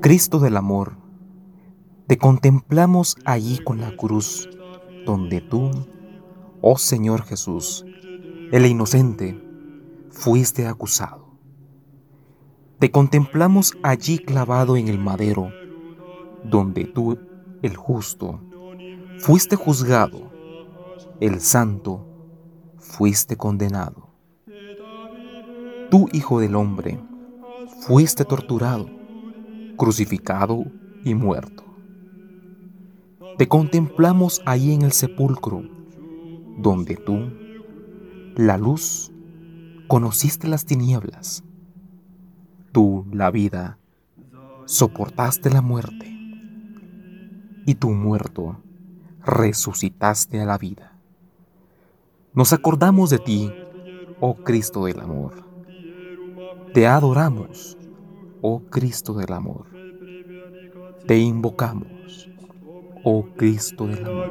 Cristo del amor, te contemplamos allí con la cruz, donde tú, oh Señor Jesús, el inocente, fuiste acusado. Te contemplamos allí clavado en el madero, donde tú, el justo, fuiste juzgado, el santo, fuiste condenado. Tú, Hijo del Hombre, fuiste torturado, crucificado y muerto. Te contemplamos ahí en el sepulcro, donde tú, la luz, conociste las tinieblas. Tú, la vida, soportaste la muerte. Y tú, muerto, resucitaste a la vida. Nos acordamos de ti, oh Cristo del amor. Te adoramos, oh Cristo del amor. Te invocamos, oh Cristo del amor.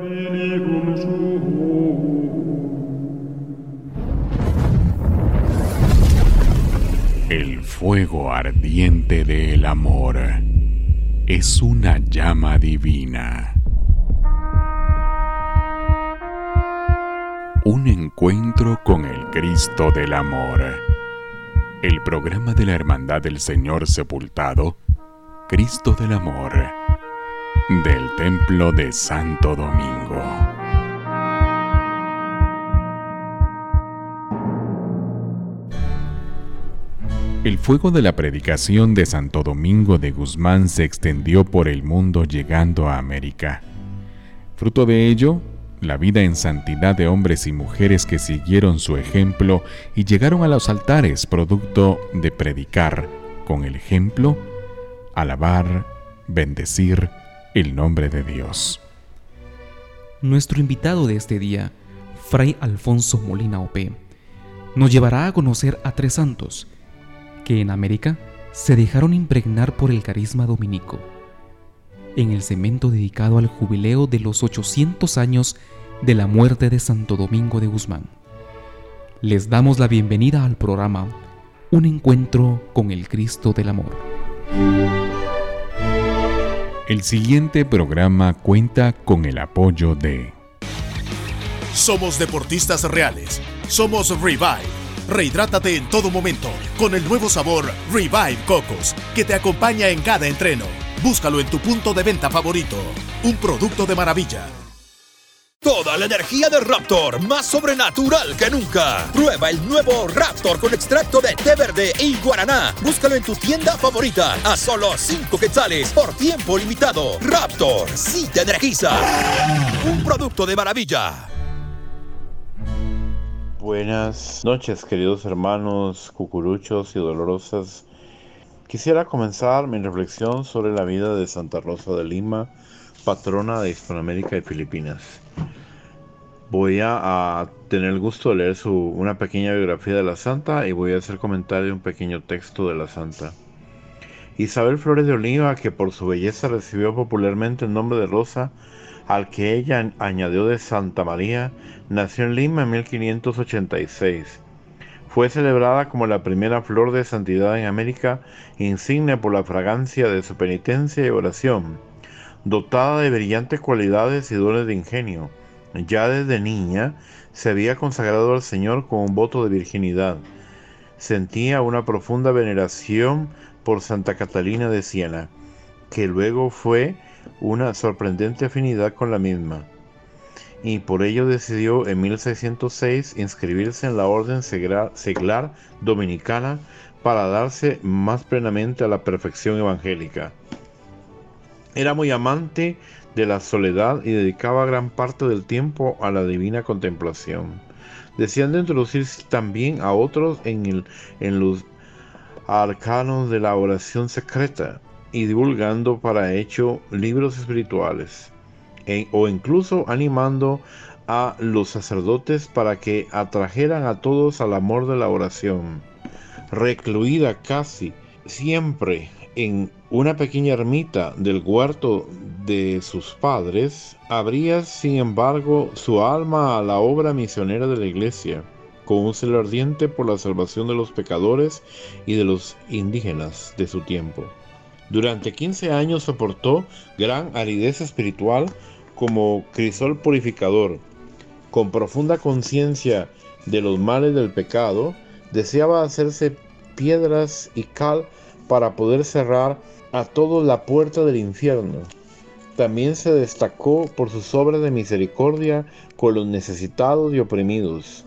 El fuego ardiente del amor es una llama divina. Un encuentro con el Cristo del Amor. El programa de la Hermandad del Señor Sepultado, Cristo del Amor, del Templo de Santo Domingo. El fuego de la predicación de Santo Domingo de Guzmán se extendió por el mundo llegando a América. Fruto de ello, la vida en santidad de hombres y mujeres que siguieron su ejemplo y llegaron a los altares producto de predicar, con el ejemplo, alabar, bendecir el nombre de Dios. Nuestro invitado de este día, Fray Alfonso Molina Ope, nos llevará a conocer a tres santos, que en América se dejaron impregnar por el carisma dominico. En el cemento dedicado al jubileo de los 800 años de la muerte de Santo Domingo de Guzmán. Les damos la bienvenida al programa Un encuentro con el Cristo del Amor. El siguiente programa cuenta con el apoyo de... Somos deportistas reales. Somos Revive Rehidrátate en todo momento con el nuevo sabor Revive Cocos que te acompaña en cada entreno. Búscalo en tu punto de venta favorito. Un producto de maravilla. Toda la energía de Raptor, más sobrenatural que nunca. Prueba el nuevo Raptor con extracto de té verde y guaraná. Búscalo en tu tienda favorita a solo 5 quetzales por tiempo limitado. Raptor, sí te energiza. Un producto de maravilla. Buenas noches, queridos hermanos cucuruchos y dolorosas. Quisiera comenzar mi reflexión sobre la vida de Santa Rosa de Lima, patrona de Hispanoamérica y Filipinas. Voy a, tener el gusto de leer su, una pequeña biografía de la santa y voy a hacer comentario de un pequeño texto de la santa. Isabel Flores de Oliva, que por su belleza recibió popularmente el nombre de Rosa, al que ella añadió de Santa María, nació en Lima en 1586. Fue celebrada como la primera flor de santidad en América, insignia por la fragancia de su penitencia y oración. Dotada de brillantes cualidades y dones de ingenio, ya desde niña se había consagrado al Señor con un voto de virginidad. Sentía una profunda veneración por Santa Catalina de Siena, que luego fue una sorprendente afinidad con la misma, y por ello decidió en 1606 inscribirse en la Orden Seglar Dominicana para darse más plenamente a la perfección evangélica. Era muy amante de la soledad y dedicaba gran parte del tiempo a la divina contemplación, deseando introducirse también a otros en, los arcanos de la oración secreta, y divulgando para hecho libros espirituales o incluso animando a los sacerdotes para que atrajeran a todos al amor de la oración. Recluida casi siempre en una pequeña ermita del huerto de sus padres, abría sin embargo su alma a la obra misionera de la iglesia con un celo ardiente por la salvación de los pecadores y de los indígenas de su tiempo. Durante 15 años soportó gran aridez espiritual como crisol purificador. Con profunda conciencia de los males del pecado, deseaba hacerse piedras y cal para poder cerrar a todos la puerta del infierno. También se destacó por sus obras de misericordia con los necesitados y oprimidos.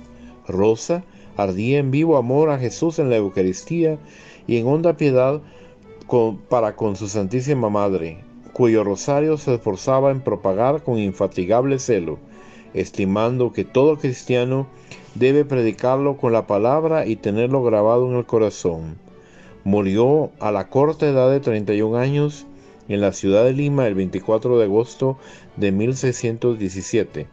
Rosa ardía en vivo amor a Jesús en la Eucaristía y en honda piedad para con su Santísima Madre, cuyo rosario se esforzaba en propagar con infatigable celo, estimando que todo cristiano debe predicarlo con la palabra y tenerlo grabado en el corazón. Murió a la corta edad de 31 años en la ciudad de Lima el 24 de agosto de 1617.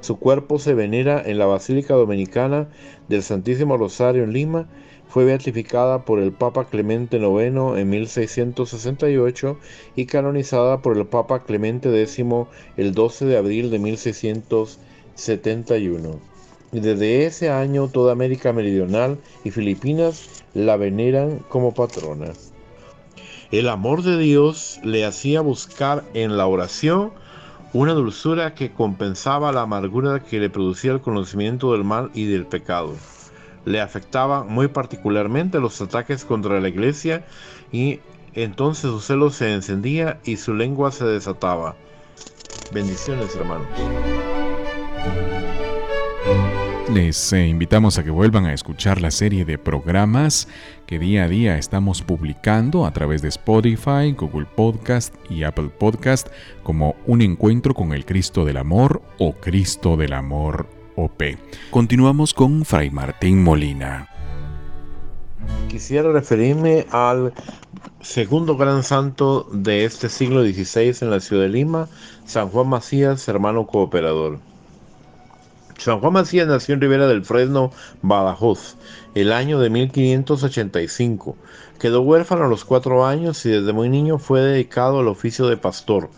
Su cuerpo se venera en la Basílica Dominicana del Santísimo Rosario en Lima. Fue beatificada por el Papa Clemente IX en 1668 y canonizada por el Papa Clemente X el 12 de abril de 1671 y desde ese año toda América Meridional y Filipinas la veneran como patrona. El amor de Dios le hacía buscar en la oración una dulzura que compensaba la amargura que le producía el conocimiento del mal y del pecado. Le afectaba muy particularmente los ataques contra la iglesia y entonces su celo se encendía y su lengua se desataba. Bendiciones hermanos. Les eh, invitamos a que vuelvan a escuchar la serie de programas que día a día estamos publicando a través de Spotify, Google Podcast y Apple Podcast como Un Encuentro con el Cristo del Amor o Cristo del Amor Continuamos con Fray Martín Molina. Quisiera referirme al segundo gran santo de este siglo XVI en la ciudad de Lima, San Juan Macías, hermano cooperador. San Juan Macías nació en Ribera del Fresno, Badajoz, el año de 1585. Quedó huérfano a los cuatro años y desde muy niño fue dedicado al oficio de pastor,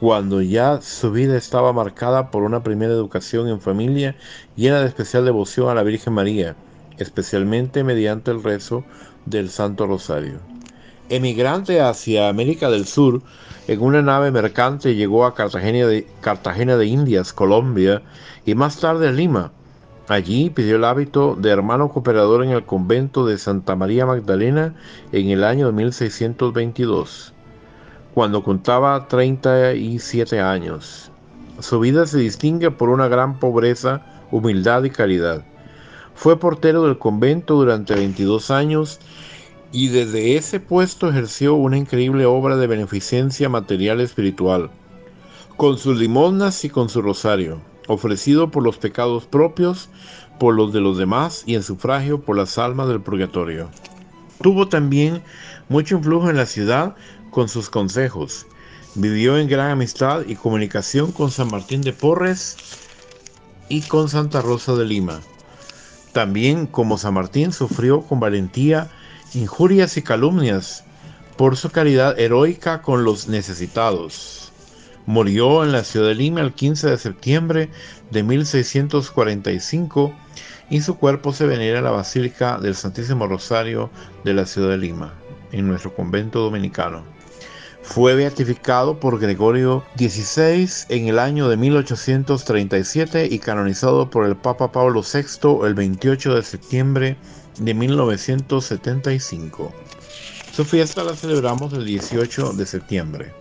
cuando ya su vida estaba marcada por una primera educación en familia llena de especial devoción a la Virgen María, especialmente mediante el rezo del Santo Rosario. Emigrante hacia América del Sur, en una nave mercante llegó a Cartagena de, Cartagena de Indias, Colombia, y más tarde a Lima. Allí pidió el hábito de hermano cooperador en el convento de Santa María Magdalena en el año de 1622, cuando contaba 37 años. Su vida se distingue por una gran pobreza, humildad y caridad. Fue portero del convento durante 22 años y desde ese puesto ejerció una increíble obra de beneficencia material y espiritual, con sus limosnas y con su rosario, ofrecido por los pecados propios, por los de los demás y en sufragio por las almas del purgatorio. Tuvo también mucho influjo en la ciudad con sus consejos. Vivió en gran amistad y comunicación con San Martín de Porres y con Santa Rosa de Lima. También, como San Martín, sufrió con valentía injurias y calumnias por su caridad heroica con los necesitados. Murió en la ciudad de Lima el 15 de septiembre de 1645 y su cuerpo se venera en la Basílica del Santísimo Rosario de la ciudad de Lima, en nuestro convento dominicano. Fue beatificado por Gregorio XVI en el año de 1837 y canonizado por el Papa Pablo VI el 28 de septiembre de 1975. Su fiesta la celebramos el 18 de septiembre.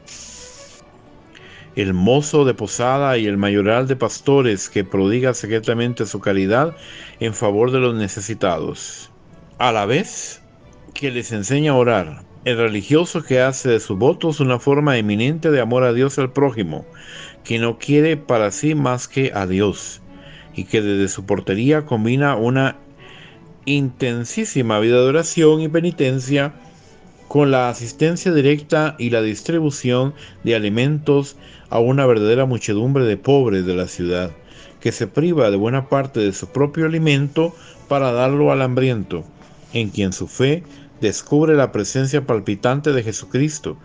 El mozo de posada y el mayoral de pastores que prodiga secretamente su caridad en favor de los necesitados. A la vez que les enseña a orar, el religioso que hace de sus votos una forma eminente de amor a Dios al prójimo, que no quiere para sí más que a Dios, y que desde su portería combina una intensísima vida de oración y penitencia con la asistencia directa y la distribución de alimentos a una verdadera muchedumbre de pobres de la ciudad, que se priva de buena parte de su propio alimento para darlo al hambriento, en quien su fe descubre la presencia palpitante de Jesucristo.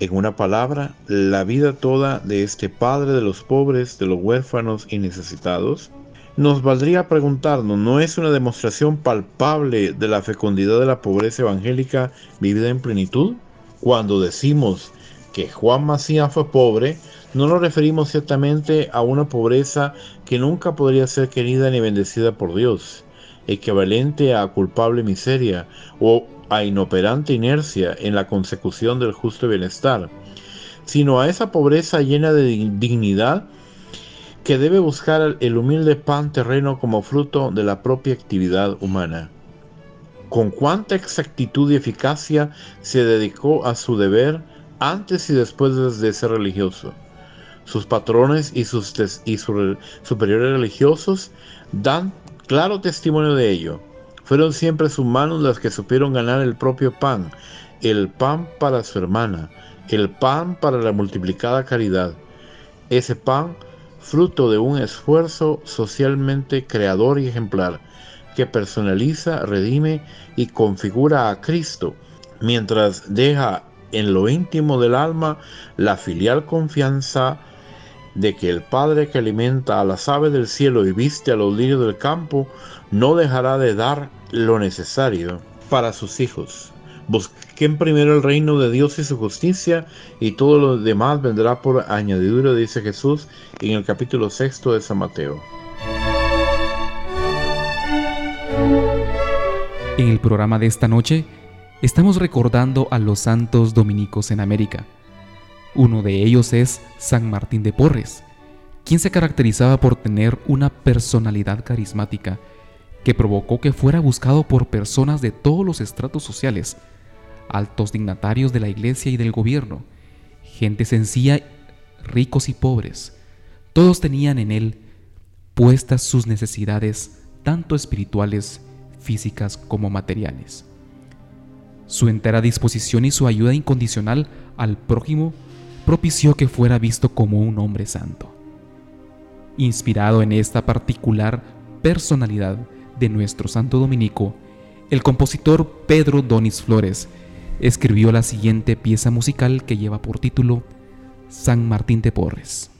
En una palabra, la vida toda de este Padre de los pobres, de los huérfanos y necesitados, nos valdría preguntarnos, ¿no es una demostración palpable de la fecundidad de la pobreza evangélica vivida en plenitud? Cuando decimos que Juan Macías fue pobre, no nos referimos ciertamente a una pobreza que nunca podría ser querida ni bendecida por Dios, equivalente a culpable miseria o a inoperante inercia en la consecución del justo bienestar, sino a esa pobreza llena de dignidad que debe buscar el humilde pan terreno como fruto de la propia actividad humana. Con cuánta exactitud y eficacia se dedicó a su deber antes y después de ser religioso. Sus patrones y sus, y sus superiores religiosos dan claro testimonio de ello. Fueron siempre sus manos las que supieron ganar el propio pan, el pan para su hermana, el pan para la multiplicada caridad. Ese pan fruto de un esfuerzo socialmente creador y ejemplar que personaliza, redime y configura a Cristo, mientras deja en lo íntimo del alma la filial confianza de que el Padre que alimenta a las aves del cielo y viste a los lirios del campo, no dejará de dar lo necesario para sus hijos. Busquen primero el reino de Dios y su justicia, y todo lo demás vendrá por añadidura, dice Jesús en el capítulo sexto de San Mateo. En el programa de esta noche estamos recordando a los santos dominicos en América. Uno de ellos es San Martín de Porres, quien se caracterizaba por tener una personalidad carismática que provocó que fuera buscado por personas de todos los estratos sociales, altos dignatarios de la iglesia y del gobierno, gente sencilla, ricos y pobres. Todos tenían en él puestas sus necesidades, tanto espirituales, físicas como materiales. Su entera disposición y su ayuda incondicional al prójimo propició que fuera visto como un hombre santo. Inspirado en esta particular personalidad de nuestro santo dominico, el compositor Pedro Donis Flores escribió la siguiente pieza musical que lleva por título San Martín de Porres.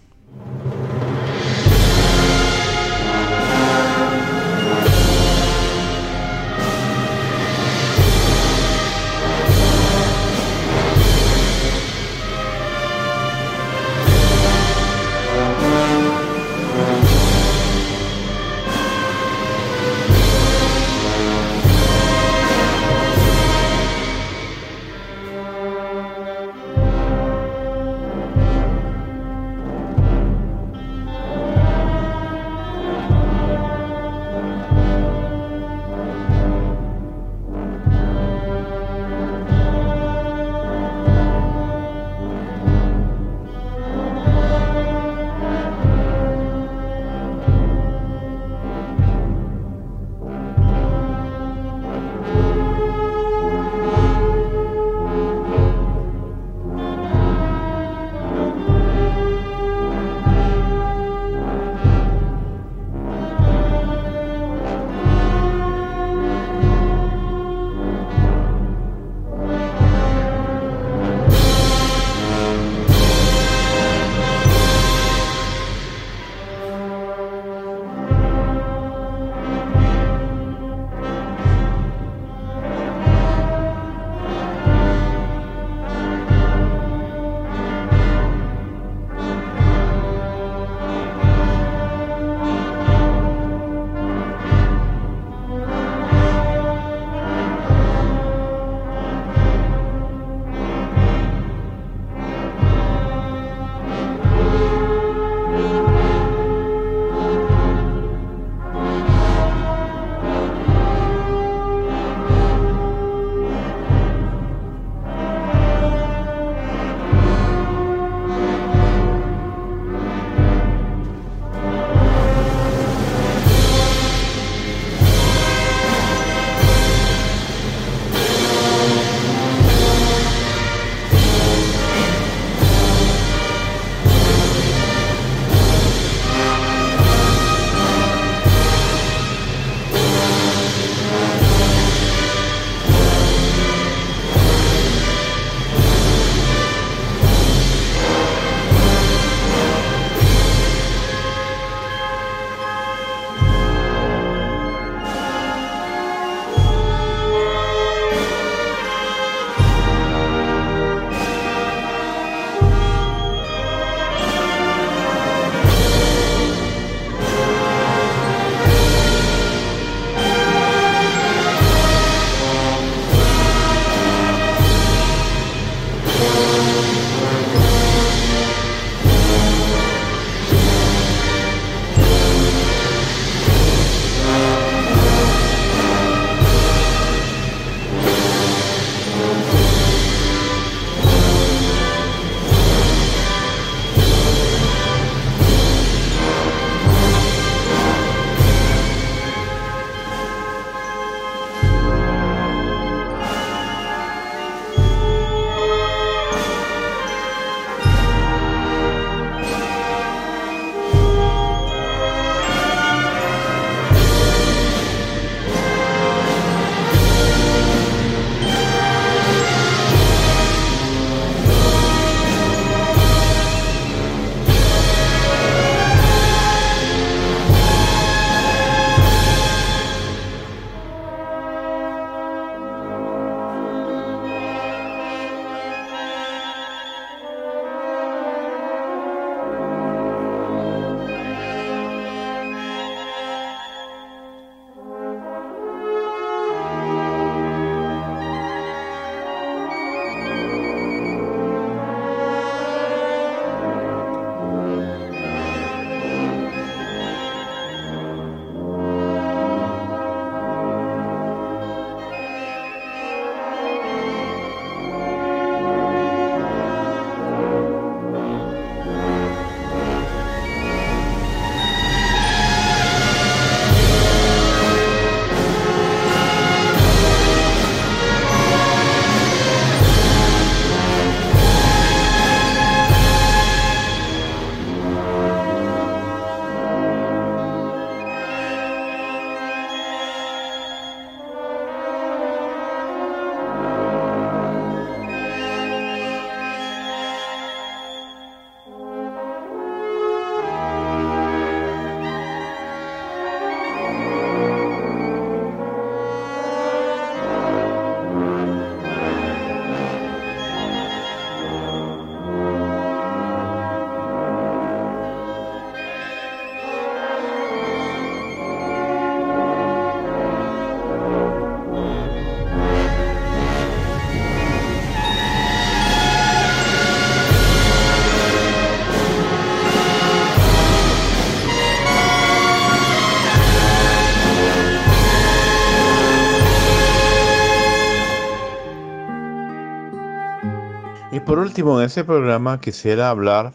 Último, en este programa quisiera hablar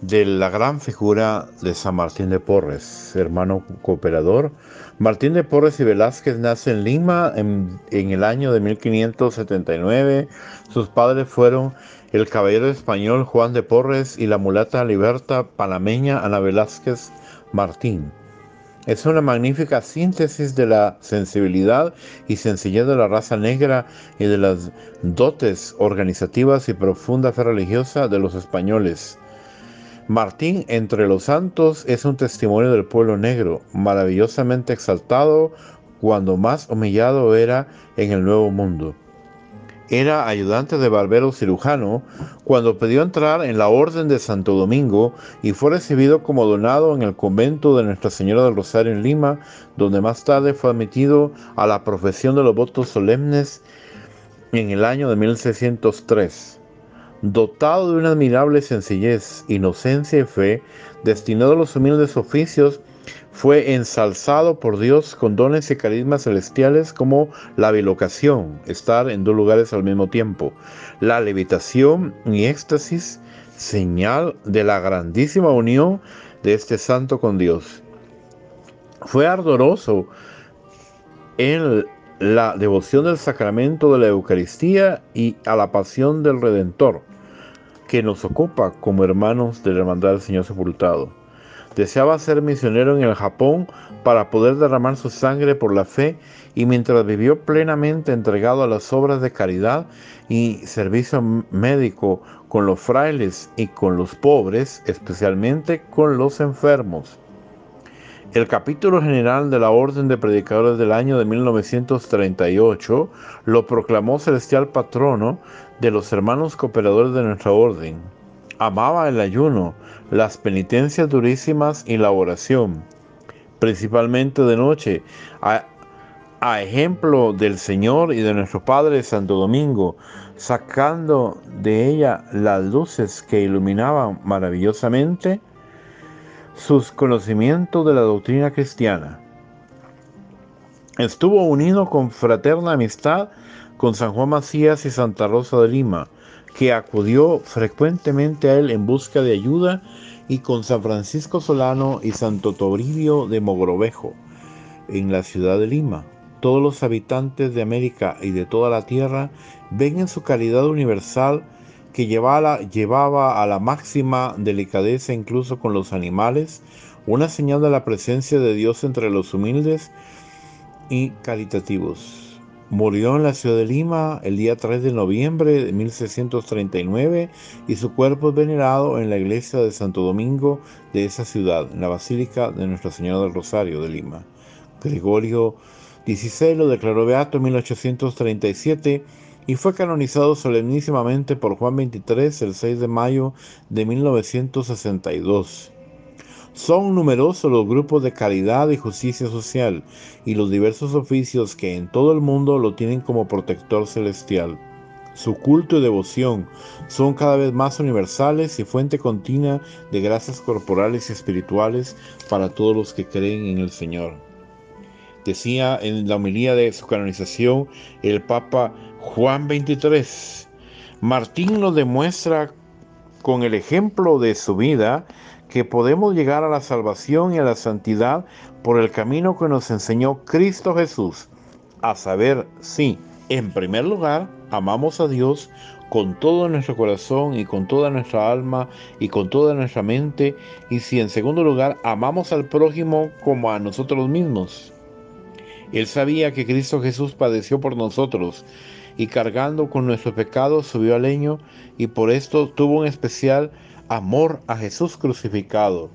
de la gran figura de San Martín de Porres, hermano cooperador. Martín de Porres y Velázquez nace en Lima en, en, el año de 1579. Sus padres fueron el caballero español Juan de Porres y la mulata liberta panameña Ana Velázquez Martín. Es una magnífica síntesis de la sensibilidad y sencillez de la raza negra y de las dotes organizativas y profunda fe religiosa de los españoles. Martín entre los santos es un testimonio del pueblo negro, maravillosamente exaltado cuando más humillado era en el Nuevo Mundo era ayudante de barbero cirujano cuando pidió entrar en la Orden de Santo Domingo y fue recibido como donado en el convento de Nuestra Señora del Rosario en Lima, donde más tarde fue admitido a la profesión de los votos solemnes en el año de 1603. Dotado de una admirable sencillez, inocencia y fe, destinado a los humildes oficios, fue ensalzado por Dios con dones y carismas celestiales como la bilocación, estar en dos lugares al mismo tiempo, la levitación y éxtasis, señal de la grandísima unión de este santo con Dios. Fue ardoroso en la devoción del sacramento de la Eucaristía y a la pasión del Redentor, que nos ocupa como hermanos de la Hermandad del Señor Sepultado. Deseaba ser misionero en el Japón para poder derramar su sangre por la fe y mientras vivió plenamente entregado a las obras de caridad y servicio médico con los frailes y con los pobres, especialmente con los enfermos. El capítulo general de la Orden de Predicadores del año de 1938 lo proclamó celestial patrono de los hermanos cooperadores de nuestra orden. Amaba el ayuno, las penitencias durísimas y la oración, principalmente de noche, a, ejemplo del Señor y de nuestro Padre Santo Domingo, sacando de ella las luces que iluminaban maravillosamente sus conocimientos de la doctrina cristiana. Estuvo unido con fraterna amistad con San Juan Macías y Santa Rosa de Lima, que acudió frecuentemente a él en busca de ayuda, y con San Francisco Solano y Santo Toribio de Mogrovejo, en la ciudad de Lima. Todos los habitantes de América y de toda la tierra ven en su caridad universal que llevaba, llevaba a la máxima delicadeza incluso con los animales, una señal de la presencia de Dios entre los humildes y caritativos. Murió en la ciudad de Lima el día 3 de noviembre de 1639 y su cuerpo es venerado en la iglesia de Santo Domingo de esa ciudad, en la Basílica de Nuestra Señora del Rosario de Lima. Gregorio XVI lo declaró beato en 1837 y fue canonizado solemnísimamente por Juan XXIII el 6 de mayo de 1962. Son numerosos los grupos de caridad y justicia social y los diversos oficios que en todo el mundo lo tienen como protector celestial. Su culto y devoción son cada vez más universales y fuente continua de gracias corporales y espirituales para todos los que creen en el Señor. Decía en la homilía de su canonización el Papa Juan XXIII, Martín nos demuestra con el ejemplo de su vida que podemos llegar a la salvación y a la santidad por el camino que nos enseñó Cristo Jesús. A saber, sí, en primer lugar, amamos a Dios con todo nuestro corazón y con toda nuestra alma y con toda nuestra mente. Y si en segundo lugar, amamos al prójimo como a nosotros mismos. Él sabía que Cristo Jesús padeció por nosotros y cargando con nuestros pecados subió al leño y por esto tuvo un especial amor a Jesús crucificado,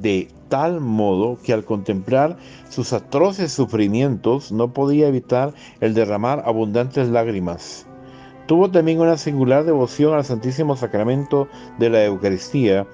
de tal modo que al contemplar sus atroces sufrimientos no podía evitar el derramar abundantes lágrimas. Tuvo también una singular devoción al Santísimo Sacramento de la Eucaristía,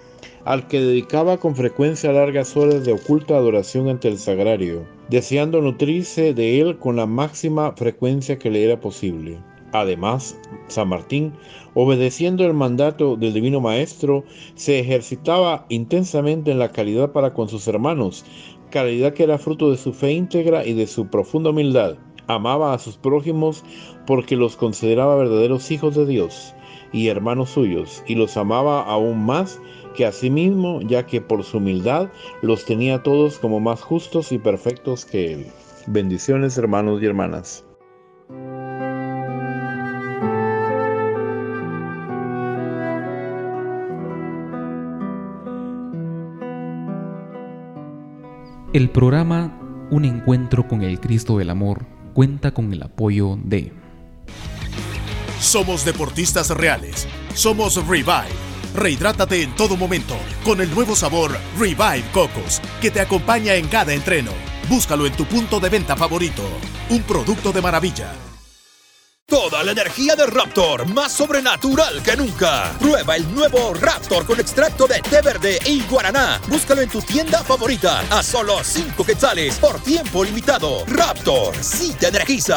al que dedicaba con frecuencia largas horas de oculta adoración ante el sagrario, deseando nutrirse de él con la máxima frecuencia que le era posible. Además, San Martín, obedeciendo el mandato del Divino Maestro, se ejercitaba intensamente en la caridad para con sus hermanos, caridad que era fruto de su fe íntegra y de su profunda humildad. Amaba a sus prójimos porque los consideraba verdaderos hijos de Dios. y hermanos suyos, y los amaba aún más que a sí mismo, ya que por su humildad los tenía todos como más justos y perfectos que él. Bendiciones hermanos y hermanas. El programa Un encuentro con el Cristo del Amor cuenta con el apoyo de... Somos deportistas reales. Somos Revive. Rehidrátate en todo momento con el nuevo sabor Revive Cocos que te acompaña en cada entreno. Búscalo en tu punto de venta favorito. Un producto de maravilla. Toda la energía de Raptor, más sobrenatural que nunca. Prueba el nuevo Raptor con extracto de té verde y guaraná. Búscalo en tu tienda favorita a solo 5 quetzales por tiempo limitado. Raptor, sí te energiza.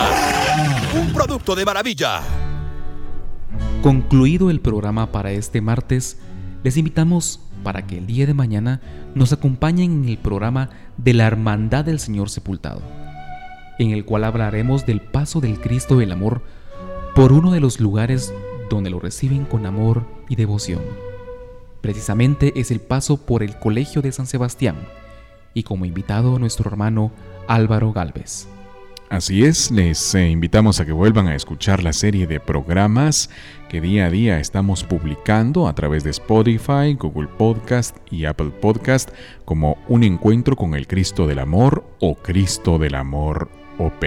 Un producto de maravilla. Concluido el programa para este martes, les invitamos para que el día de mañana nos acompañen en el programa de la Hermandad del Señor Sepultado, en el cual hablaremos del paso del Cristo del Amor por uno de los lugares donde lo reciben con amor y devoción. Precisamente es el paso por el Colegio de San Sebastián y como invitado nuestro hermano Álvaro Galvez. Así es, les eh, invitamos a que vuelvan a escuchar la serie de programas que día a día estamos publicando a través de Spotify, Google Podcast y Apple Podcast como Un Encuentro con el Cristo del Amor o Cristo del Amor OP.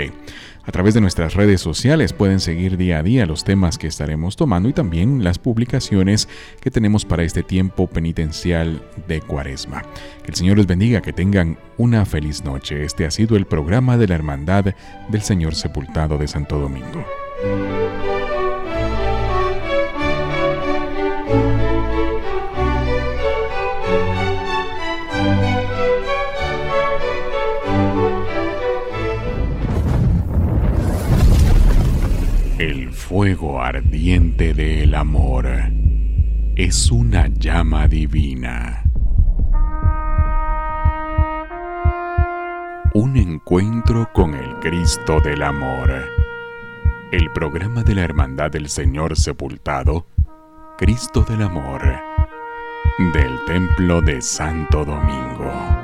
A través de nuestras redes sociales pueden seguir día a día los temas que estaremos tomando y también las publicaciones que tenemos para este tiempo penitencial de Cuaresma. Que el Señor les bendiga, que tengan una feliz noche. Este ha sido el programa de la Hermandad del Señor Sepultado de Santo Domingo. Ardiente del amor es una llama divina. Un encuentro con el Cristo del Amor. El programa de la Hermandad del Señor Sepultado, Cristo del Amor, del Templo de Santo Domingo.